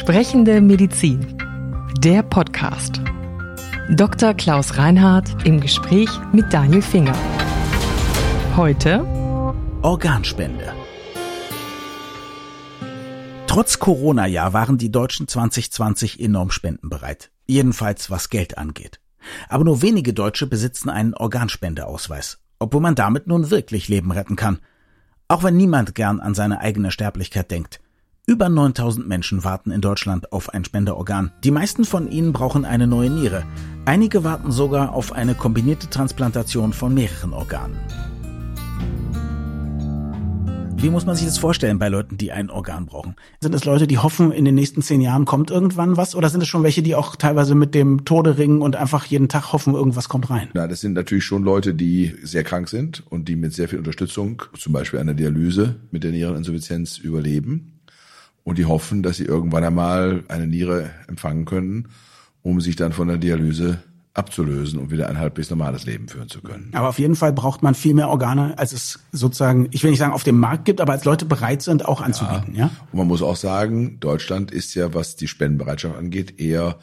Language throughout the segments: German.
Sprechende Medizin. Der Podcast. Dr. Klaus Reinhardt im Gespräch mit Daniel Finger. Heute Organspende. Trotz Corona-Jahr waren die Deutschen 2020 enorm spendenbereit. Jedenfalls was Geld angeht. Aber nur wenige Deutsche besitzen einen Organspendeausweis, obwohl man damit nun wirklich Leben retten kann. Auch wenn niemand gern an seine eigene Sterblichkeit denkt. Über 9000 Menschen warten in Deutschland auf ein Spenderorgan. Die meisten von ihnen brauchen eine neue Niere. Einige warten sogar auf eine kombinierte Transplantation von mehreren Organen. Wie muss man sich das vorstellen bei Leuten, die ein Organ brauchen? Sind es Leute, die hoffen, in den nächsten zehn Jahren kommt irgendwann was? Oder sind es schon welche, die auch teilweise mit dem Tode ringen und einfach jeden Tag hoffen, irgendwas kommt rein? Na, das sind natürlich schon Leute, die sehr krank sind und die mit sehr viel Unterstützung, zum Beispiel einer Dialyse mit der Niereninsuffizienz überleben und die hoffen, dass sie irgendwann einmal eine Niere empfangen können, um sich dann von der Dialyse abzulösen und wieder ein halbwegs normales Leben führen zu können. Aber auf jeden Fall braucht man viel mehr Organe, als es sozusagen, ich will nicht sagen auf dem Markt gibt, aber als Leute bereit sind, auch anzubieten. Ja. ja? Und man muss auch sagen, Deutschland ist ja, was die Spendenbereitschaft angeht, eher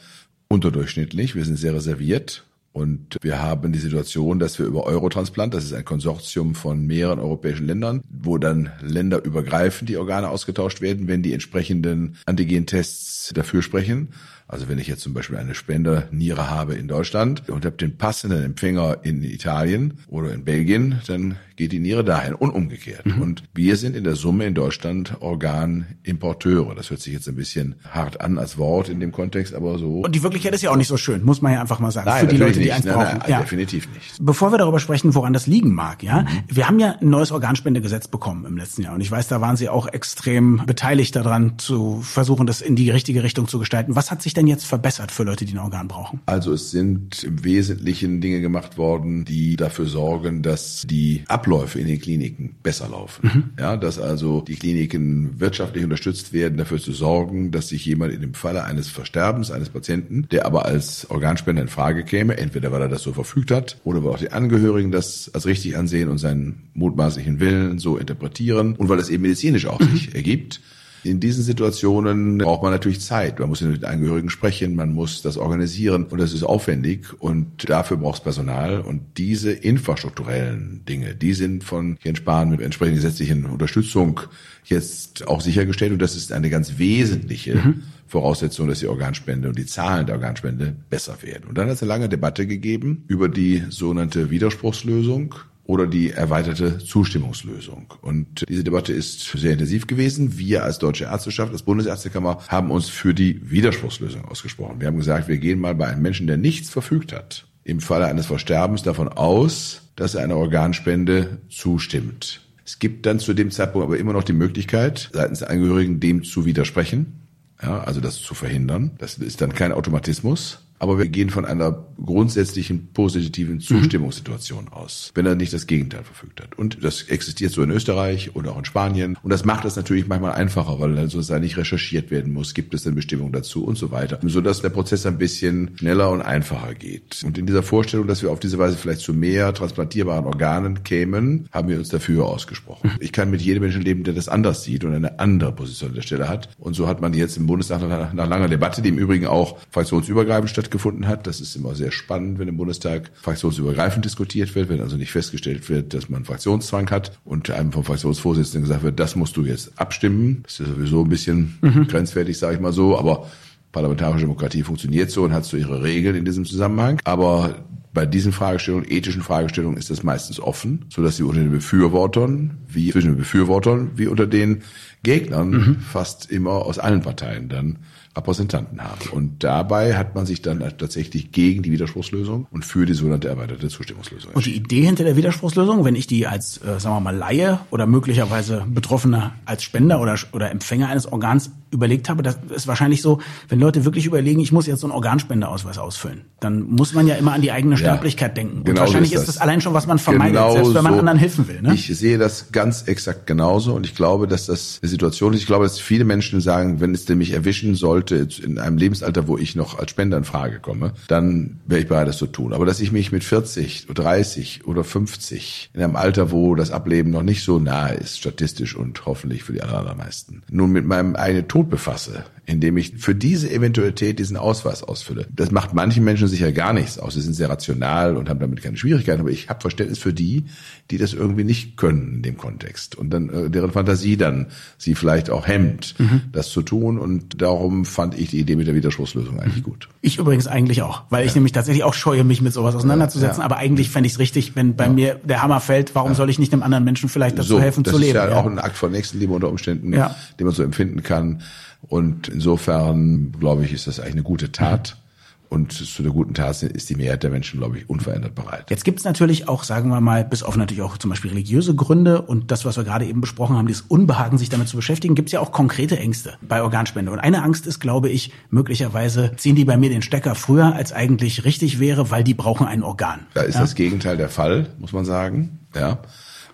unterdurchschnittlich. Wir sind sehr reserviert. Und wir haben die Situation, dass wir über Eurotransplant, das ist ein Konsortium von mehreren europäischen Ländern, wo dann länderübergreifend die Organe ausgetauscht werden, wenn die entsprechenden Antigentests dafür sprechen. Also wenn ich jetzt zum Beispiel eine Spenderniere habe in Deutschland und habe den passenden Empfänger in Italien oder in Belgien, dann geht die Niere dahin und umgekehrt. Mhm. Und wir sind in der Summe in Deutschland Organimporteure. Das hört sich jetzt ein bisschen hart an als Wort in dem Kontext, aber so. Und die Wirklichkeit ist ja auch nicht so schön, muss man ja einfach mal sagen. Nein, für die Leute, nicht. die eins nein, brauchen. Nein, ja. definitiv nicht. Bevor wir darüber sprechen, woran das liegen mag, ja, mhm. wir haben ja ein neues Organspendegesetz bekommen im letzten Jahr. Und ich weiß, da waren Sie auch extrem beteiligt daran, zu versuchen, das in die richtige Richtung zu gestalten. Was hat sich denn jetzt verbessert für Leute, die ein Organ brauchen? Also es sind im Wesentlichen Dinge gemacht worden, die dafür sorgen, dass die Abläufe in den Kliniken besser laufen. Mhm. Ja, dass also die Kliniken wirtschaftlich unterstützt werden, dafür zu sorgen, dass sich jemand in dem Falle eines Versterbens eines Patienten, der aber als Organspender in Frage käme, entweder weil er das so verfügt hat oder weil auch die Angehörigen das als richtig ansehen und seinen mutmaßlichen Willen so interpretieren und weil es eben medizinisch auch mhm. sich ergibt, in diesen Situationen braucht man natürlich Zeit. Man muss mit den Angehörigen sprechen, man muss das organisieren und das ist aufwendig und dafür braucht es Personal und diese infrastrukturellen Dinge, die sind von Jens Spahn mit entsprechender gesetzlichen Unterstützung jetzt auch sichergestellt und das ist eine ganz wesentliche mhm. Voraussetzung, dass die Organspende und die Zahlen der Organspende besser werden. Und dann hat es eine lange Debatte gegeben über die sogenannte Widerspruchslösung oder die erweiterte Zustimmungslösung. Und diese Debatte ist sehr intensiv gewesen. Wir als Deutsche Ärzteschaft, als Bundesärztekammer, haben uns für die Widerspruchslösung ausgesprochen. Wir haben gesagt, wir gehen mal bei einem Menschen, der nichts verfügt hat, im Falle eines Versterbens davon aus, dass er einer Organspende zustimmt. Es gibt dann zu dem Zeitpunkt aber immer noch die Möglichkeit, seitens der Angehörigen dem zu widersprechen, ja, also das zu verhindern. Das ist dann kein Automatismus. Aber wir gehen von einer grundsätzlichen positiven mhm. Zustimmungssituation mhm. aus, wenn er nicht das Gegenteil verfügt hat. Und das existiert so in Österreich oder auch in Spanien. Und das macht es natürlich manchmal einfacher, weil dann sozusagen nicht recherchiert werden muss, gibt es denn Bestimmungen dazu und so weiter. Sodass der Prozess ein bisschen schneller und einfacher geht. Und in dieser Vorstellung, dass wir auf diese Weise vielleicht zu mehr transplantierbaren Organen kämen, haben wir uns dafür ausgesprochen. Mhm. Ich kann mit jedem Menschen leben, der das anders sieht und eine andere Position an der Stelle hat. Und so hat man jetzt im Bundestag nach, nach langer Debatte, die im Übrigen auch fraktionsübergreifend statt stattgefunden hat. Das ist immer sehr spannend, wenn im Bundestag fraktionsübergreifend diskutiert wird, wenn also nicht festgestellt wird, dass man Fraktionszwang hat und einem vom Fraktionsvorsitzenden gesagt wird, das musst du jetzt abstimmen. Das ist sowieso ein bisschen mhm. grenzwertig, sage ich mal so, aber parlamentarische Demokratie funktioniert so und hat so ihre Regeln in diesem Zusammenhang. Aber bei diesen Fragestellungen, ethischen Fragestellungen, ist das meistens offen, so dass sie unter den Befürwortern, wie zwischen den Befürwortern, wie unter den Gegnern mhm. fast immer aus allen Parteien dann Repräsentanten haben. Und dabei hat man sich dann tatsächlich gegen die Widerspruchslösung und für die sogenannte erweiterte Zustimmungslösung Und die Idee hinter der Widerspruchslösung, wenn ich die als, äh, sagen wir mal, Laie oder möglicherweise Betroffener als Spender oder, oder Empfänger eines Organs überlegt habe, das ist wahrscheinlich so, wenn Leute wirklich überlegen, ich muss jetzt so einen Organspendeausweis ausfüllen, dann muss man ja immer an die eigene Sterblichkeit ja, denken. Und genau wahrscheinlich ist das. ist das. allein schon, was man vermeidet, genau selbst wenn man so. anderen helfen will. Ne? Ich sehe das ganz exakt genauso und ich glaube, dass das eine Situation ist. Ich glaube, dass viele Menschen sagen, wenn es denn mich erwischen sollte in einem Lebensalter, wo ich noch als Spender in Frage komme, dann wäre ich bereit, das zu tun. Aber dass ich mich mit 40, 30 oder 50 in einem Alter, wo das Ableben noch nicht so nahe ist, statistisch und hoffentlich für die allermeisten, nun mit meinem eigenen Tod befasse, indem ich für diese Eventualität diesen Ausweis ausfülle. Das macht manchen Menschen sicher gar nichts aus. Sie sind sehr rational und haben damit keine Schwierigkeiten, aber ich habe Verständnis für die, die das irgendwie nicht können in dem Kontext und dann äh, deren Fantasie dann sie vielleicht auch hemmt, mhm. das zu tun und darum fand ich die Idee mit der Widerspruchslösung eigentlich gut. Ich übrigens eigentlich auch, weil ich nämlich tatsächlich auch scheue, mich mit sowas auseinanderzusetzen, ja. aber eigentlich fände ich es richtig, wenn bei ja. mir der Hammer fällt, warum soll ich nicht einem anderen Menschen vielleicht dazu so, helfen zu leben? Das ist ja, auch ein Akt von Nächstenliebe unter Umständen, den man so empfinden kann und insofern, glaube ich, ist das eigentlich eine gute Tat. Mhm. Und zu der guten Tat ist die Mehrheit der Menschen, glaube ich, unverändert bereit. Jetzt gibt es natürlich auch, sagen wir mal, bis auf natürlich auch zum Beispiel religiöse Gründe und das, was wir gerade eben besprochen haben, dieses Unbehagen, sich damit zu beschäftigen, gibt es ja auch konkrete Ängste bei Organspende. Und eine Angst ist, glaube ich, möglicherweise ziehen die bei mir den Stecker früher, als eigentlich richtig wäre, weil die brauchen ein Organ. Da ist ja? das Gegenteil der Fall, muss man sagen. Ja,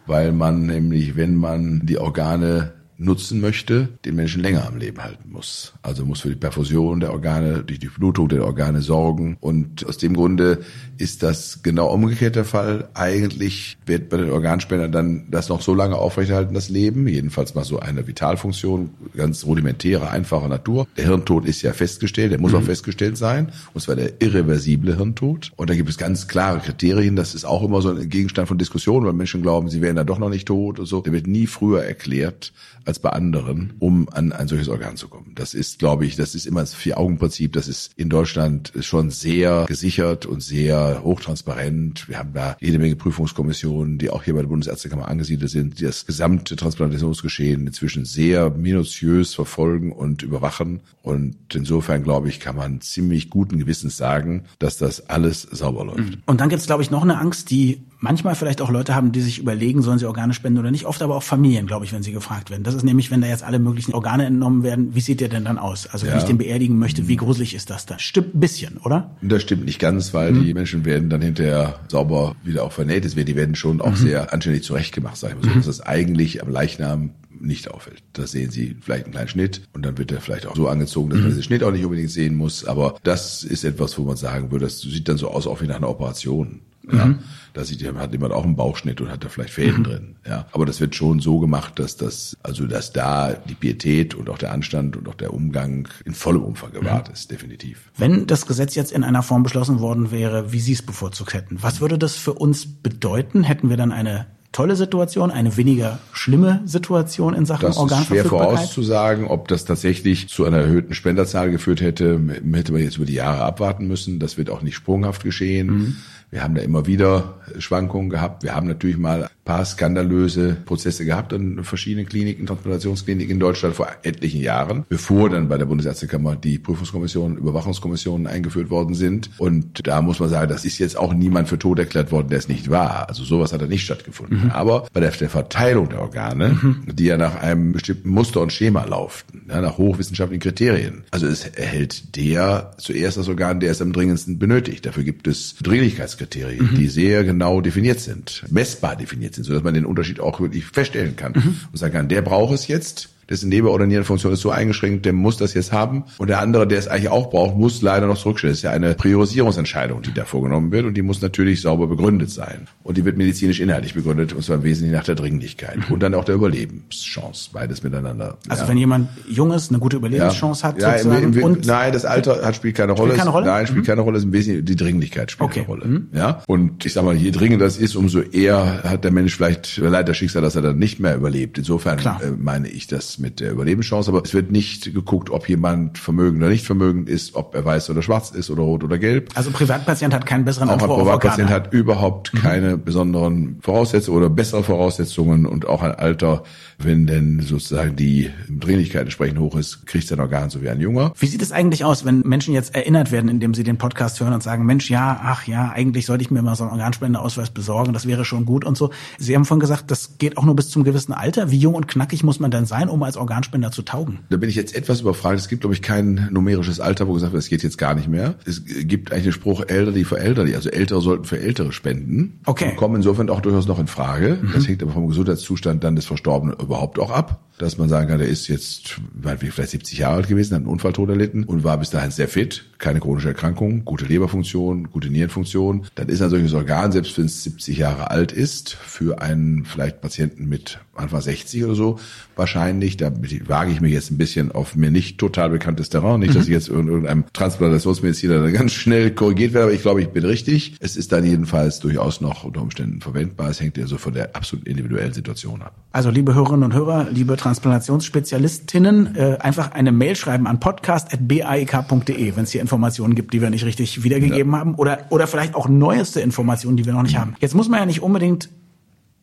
weil man nämlich, wenn man die Organe nutzen möchte, den Menschen länger am Leben halten muss. Also muss für die Perfusion der Organe, die Blutung der Organe sorgen. Und aus dem Grunde ist das genau umgekehrt der Fall. Eigentlich wird bei den Organspendern dann das noch so lange aufrechterhalten, das Leben. Jedenfalls mal so eine Vitalfunktion, ganz rudimentäre, einfache Natur. Der Hirntod ist ja festgestellt, der muss mhm. auch festgestellt sein. Und zwar der irreversible Hirntod. Und da gibt es ganz klare Kriterien. Das ist auch immer so ein Gegenstand von Diskussionen, weil Menschen glauben, sie wären da doch noch nicht tot und so. Der wird nie früher erklärt als bei anderen, um an ein solches Organ zu kommen. Das ist, glaube ich, das ist immer das Vier-Augen-Prinzip. Das ist in Deutschland schon sehr gesichert und sehr hochtransparent. Wir haben da jede Menge Prüfungskommissionen, die auch hier bei der Bundesärztekammer angesiedelt sind, die das gesamte Transplantationsgeschehen inzwischen sehr minutiös verfolgen und überwachen. Und insofern, glaube ich, kann man ziemlich guten Gewissens sagen, dass das alles sauber läuft. Und dann gibt es, glaube ich, noch eine Angst, die manchmal vielleicht auch Leute haben, die sich überlegen, sollen sie Organe spenden oder nicht. Oft aber auch Familien, glaube ich, wenn sie gefragt werden. Das ist nämlich, wenn da jetzt alle möglichen Organe entnommen werden, wie sieht der denn dann aus? Also ja. wenn ich den beerdigen möchte, wie gruselig ist das dann? Stimmt ein bisschen, oder? Das stimmt nicht ganz, weil mhm. die Menschen werden dann hinterher sauber wieder auch vernäht. Die werden schon auch mhm. sehr anständig zurechtgemacht, sage ich mal so, mhm. dass das eigentlich am Leichnam nicht auffällt. Da sehen Sie vielleicht einen kleinen Schnitt und dann wird er vielleicht auch so angezogen, dass man mhm. diesen Schnitt auch nicht unbedingt sehen muss. Aber das ist etwas, wo man sagen würde, das sieht dann so aus, auch wie nach einer Operation. Ja, mhm. da sieht, hat jemand auch einen Bauchschnitt und hat da vielleicht Fäden mhm. drin. Ja, aber das wird schon so gemacht, dass das, also dass da die Pietät und auch der Anstand und auch der Umgang in vollem Umfang gewahrt mhm. ist, definitiv. Wenn das Gesetz jetzt in einer Form beschlossen worden wäre, wie Sie es bevorzugt hätten, was würde das für uns bedeuten? Hätten wir dann eine tolle Situation, eine weniger schlimme Situation in Sachen das Organverfügbarkeit? Das ist schwer vorauszusagen, ob das tatsächlich zu einer erhöhten Spenderzahl geführt hätte, hätte man jetzt über die Jahre abwarten müssen. Das wird auch nicht sprunghaft geschehen. Mhm. Wir haben da immer wieder Schwankungen gehabt. Wir haben natürlich mal paar skandalöse Prozesse gehabt an verschiedenen Kliniken, Transplantationskliniken in Deutschland vor etlichen Jahren, bevor dann bei der Bundesärztekammer die Prüfungskommissionen, Überwachungskommissionen eingeführt worden sind. Und da muss man sagen, das ist jetzt auch niemand für tot erklärt worden, der es nicht war. Also sowas hat da nicht stattgefunden. Mhm. Aber bei der, Verteilung der Organe, mhm. die ja nach einem bestimmten Muster und Schema laufen, ja, nach hochwissenschaftlichen Kriterien. Also es erhält der zuerst das Organ, der es am dringendsten benötigt. Dafür gibt es Dringlichkeitskriterien, mhm. die sehr genau definiert sind, messbar definiert sind, sodass man den Unterschied auch wirklich feststellen kann mhm. und sagen kann, der braucht es jetzt dessen Leber- oder Nierenfunktion ist so eingeschränkt, der muss das jetzt haben. Und der andere, der es eigentlich auch braucht, muss leider noch zurückstellen. Das ist ja eine Priorisierungsentscheidung, die da vorgenommen wird und die muss natürlich sauber begründet sein. Und die wird medizinisch inhaltlich begründet und zwar im Wesentlichen nach der Dringlichkeit und dann auch der Überlebenschance, beides miteinander. Also ja. wenn jemand jung ist, eine gute Überlebenschance ja. hat, ja, im, im, und nein, das Alter hat, spielt keine Rolle. Spielt keine Rolle? Nein, spielt mhm. keine Rolle. Ist im Wesentlichen die Dringlichkeit spielt okay. eine Rolle. Mhm. Ja. Und ich sag mal, je dringender das ist, umso eher hat der Mensch vielleicht leider Schicksal, dass er dann nicht mehr überlebt. Insofern äh, meine ich mit der Überlebenschance Chance, aber es wird nicht geguckt, ob jemand vermögend oder nicht vermögend ist, ob er weiß oder schwarz ist oder rot oder gelb. Also Privatpatient hat keinen besseren Auch Anspruch ein Privatpatient hat überhaupt mhm. keine besonderen Voraussetzungen oder bessere Voraussetzungen und auch ein Alter, wenn denn sozusagen die Dringlichkeit entsprechend hoch ist, kriegt sein Organ so wie ein Junger. Wie sieht es eigentlich aus, wenn Menschen jetzt erinnert werden, indem sie den Podcast hören und sagen, Mensch, ja, ach ja, eigentlich sollte ich mir mal so einen Organspendeausweis besorgen, das wäre schon gut und so. Sie haben vorhin gesagt, das geht auch nur bis zum gewissen Alter. Wie jung und knackig muss man denn sein, um als Organspender zu taugen? Da bin ich jetzt etwas überfragt. Es gibt, glaube ich, kein numerisches Alter, wo gesagt wird, es geht jetzt gar nicht mehr. Es gibt eigentlich den Spruch, Elderly für Elderly. Also Ältere sollten für Ältere spenden. Okay. Und kommen insofern auch durchaus noch in Frage. Mhm. Das hängt aber vom Gesundheitszustand dann des Verstorbenen überhaupt auch ab dass man sagen kann, der ist jetzt vielleicht 70 Jahre alt gewesen, hat einen Unfalltod erlitten und war bis dahin sehr fit, keine chronische Erkrankung, gute Leberfunktion, gute Nierenfunktion. Dann ist ein solches Organ, selbst wenn es 70 Jahre alt ist, für einen vielleicht Patienten mit Anfang 60 oder so wahrscheinlich. Da wage ich mich jetzt ein bisschen auf mir nicht total bekanntes Terrain. Nicht, dass ich jetzt in irgendeinem Transplantationsmediziner ganz schnell korrigiert werde, aber ich glaube, ich bin richtig. Es ist dann jedenfalls durchaus noch unter Umständen verwendbar. Es hängt ja so von der absolut individuellen Situation ab. Also liebe Hörerinnen und Hörer, liebe Transplantationsspezialistinnen, äh, einfach eine Mail schreiben an podcast.baik.de, wenn es hier Informationen gibt, die wir nicht richtig wiedergegeben ja. haben oder, oder vielleicht auch neueste Informationen, die wir noch nicht haben. Jetzt muss man ja nicht unbedingt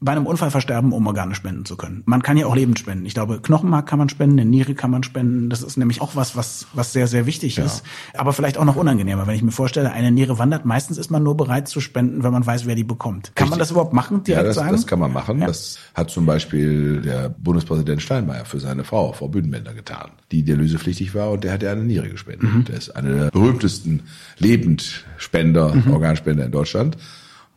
bei einem Unfall versterben, um Organe spenden zu können. Man kann ja auch Leben spenden. Ich glaube, Knochenmark kann man spenden, eine Niere kann man spenden. Das ist nämlich auch was, was, was sehr, sehr wichtig ja. ist. Aber vielleicht auch noch unangenehmer. Wenn ich mir vorstelle, eine Niere wandert, meistens ist man nur bereit zu spenden, wenn man weiß, wer die bekommt. Kann Richtig. man das überhaupt machen? Direkt ja, das, sagen? das kann man machen. Ja. Das hat zum Beispiel der Bundespräsident Steinmeier für seine Frau, Frau Büdenbender, getan, die dialysepflichtig war und der hat ja eine Niere gespendet. Mhm. Der ist einer der berühmtesten Lebendspender, mhm. Organspender in Deutschland.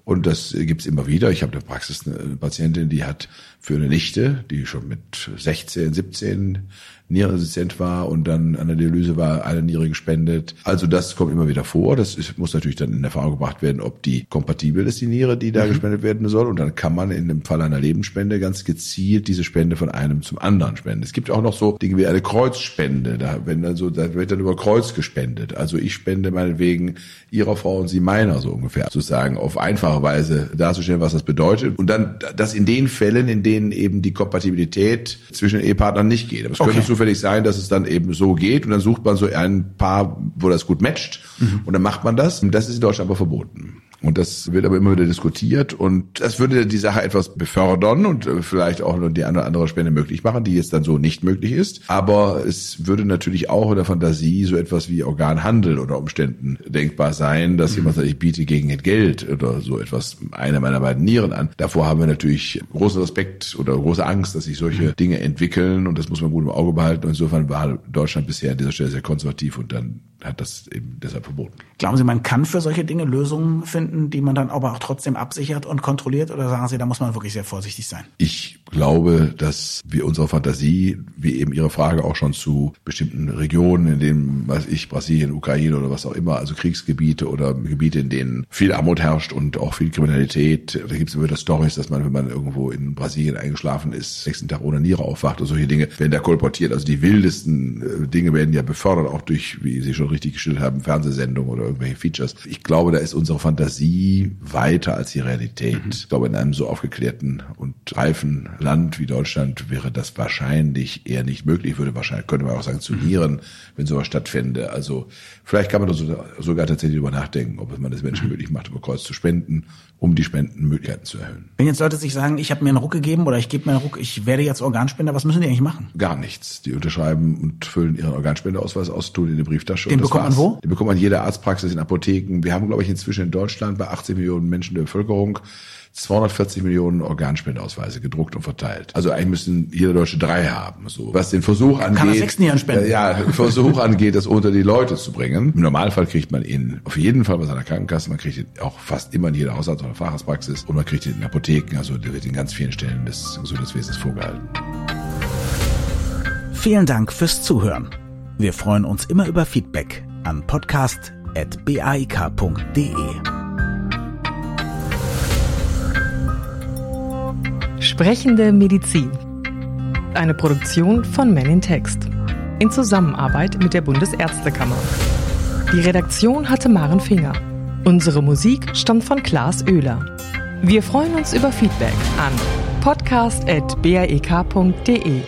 Und das gibt's immer wieder. Ich habe in der Praxis eine Patientin, die hat für eine Nichte, die schon mit 16, 17 Nierenresistent war und dann an der Dialyse war, eine Niere gespendet. Also das kommt immer wieder vor. Das ist, muss natürlich dann in Erfahrung gebracht werden, ob die kompatibel ist, die Niere, die da mhm. gespendet werden soll. Und dann kann man in dem Fall einer Lebensspende ganz gezielt diese Spende von einem zum anderen spenden. Es gibt auch noch so Dinge wie eine Kreuzspende. Da, wenn dann so, da wird dann über Kreuz gespendet. Also ich spende meinetwegen ihrer Frau und sie meiner so ungefähr. Sozusagen auf einfache Weise darzustellen, was das bedeutet. Und dann das in den Fällen, in denen eben die Kompatibilität zwischen den Ehepartnern nicht geht. Aber es okay. könnte zufällig sein, dass es dann eben so geht und dann sucht man so ein Paar, wo das gut matcht mhm. und dann macht man das. Und das ist in Deutschland aber verboten. Und das wird aber immer wieder diskutiert und das würde die Sache etwas befördern und äh, vielleicht auch nur die eine oder andere Spende möglich machen, die jetzt dann so nicht möglich ist. Aber es würde natürlich auch in der Fantasie so etwas wie Organhandel unter Umständen denkbar sein, dass mhm. jemand sagt, ich biete gegen Geld oder so etwas eine meiner beiden Nieren an. Davor haben wir natürlich großen Respekt oder große Angst, dass sich solche mhm. Dinge entwickeln und das muss man gut im Auge behalten. Und insofern war Deutschland bisher an dieser Stelle sehr konservativ und dann hat das eben deshalb verboten. Glauben Sie, man kann für solche Dinge Lösungen finden, die man dann aber auch trotzdem absichert und kontrolliert? Oder sagen Sie, da muss man wirklich sehr vorsichtig sein? Ich glaube, dass wir unsere Fantasie, wie eben Ihre Frage auch schon zu bestimmten Regionen, in denen, was ich, Brasilien, Ukraine oder was auch immer, also Kriegsgebiete oder Gebiete, in denen viel Armut herrscht und auch viel Kriminalität. Da gibt es immer wieder Stories, dass man, wenn man irgendwo in Brasilien eingeschlafen ist, nächsten Tag ohne Niere aufwacht oder solche Dinge, werden da kolportiert. Also die wildesten äh, Dinge werden ja befördert, auch durch, wie Sie schon richtig gestellt haben, Fernsehsendungen oder irgendwelche Features. Ich glaube, da ist unsere Fantasie weiter als die Realität. Mhm. Ich glaube, in einem so aufgeklärten und reifen Land wie Deutschland wäre das wahrscheinlich eher nicht möglich. Würde wahrscheinlich, könnte man auch sanktionieren, mhm. wenn sowas stattfände. Also vielleicht kann man da sogar tatsächlich darüber nachdenken, ob man das Menschen mhm. möglich macht, über Kreuz zu spenden um die Spendenmöglichkeiten zu erhöhen. Wenn jetzt Leute sich sagen, ich habe mir einen Ruck gegeben oder ich gebe mir einen Ruck, ich werde jetzt Organspender, was müssen die eigentlich machen? Gar nichts. Die unterschreiben und füllen ihren Organspendeausweis aus, tun in die Brieftasche. Den bekommt man wo? Den bekommt man in jeder Arztpraxis, in Apotheken. Wir haben, glaube ich, inzwischen in Deutschland bei 18 Millionen Menschen der Bevölkerung 240 Millionen Organspendeausweise gedruckt und verteilt. Also eigentlich müssen jeder Deutsche drei haben. So. Was den Versuch angeht. Kann man sechsten Jahren spenden? Ja, Versuch angeht, das unter die Leute zu bringen. Im Normalfall kriegt man ihn auf jeden Fall bei seiner Krankenkasse. Man kriegt ihn auch fast immer in jeder Hausarzt- oder Facharztpraxis. Und man kriegt ihn in Apotheken. Also der wird in ganz vielen Stellen des Gesundheitswesens vorgehalten. Vielen Dank fürs Zuhören. Wir freuen uns immer über Feedback an podcast.baik.de. Sprechende Medizin. Eine Produktion von Men in Text. In Zusammenarbeit mit der Bundesärztekammer. Die Redaktion hatte Maren Finger. Unsere Musik stammt von Klaas Oehler. Wir freuen uns über Feedback an podcast.baek.de.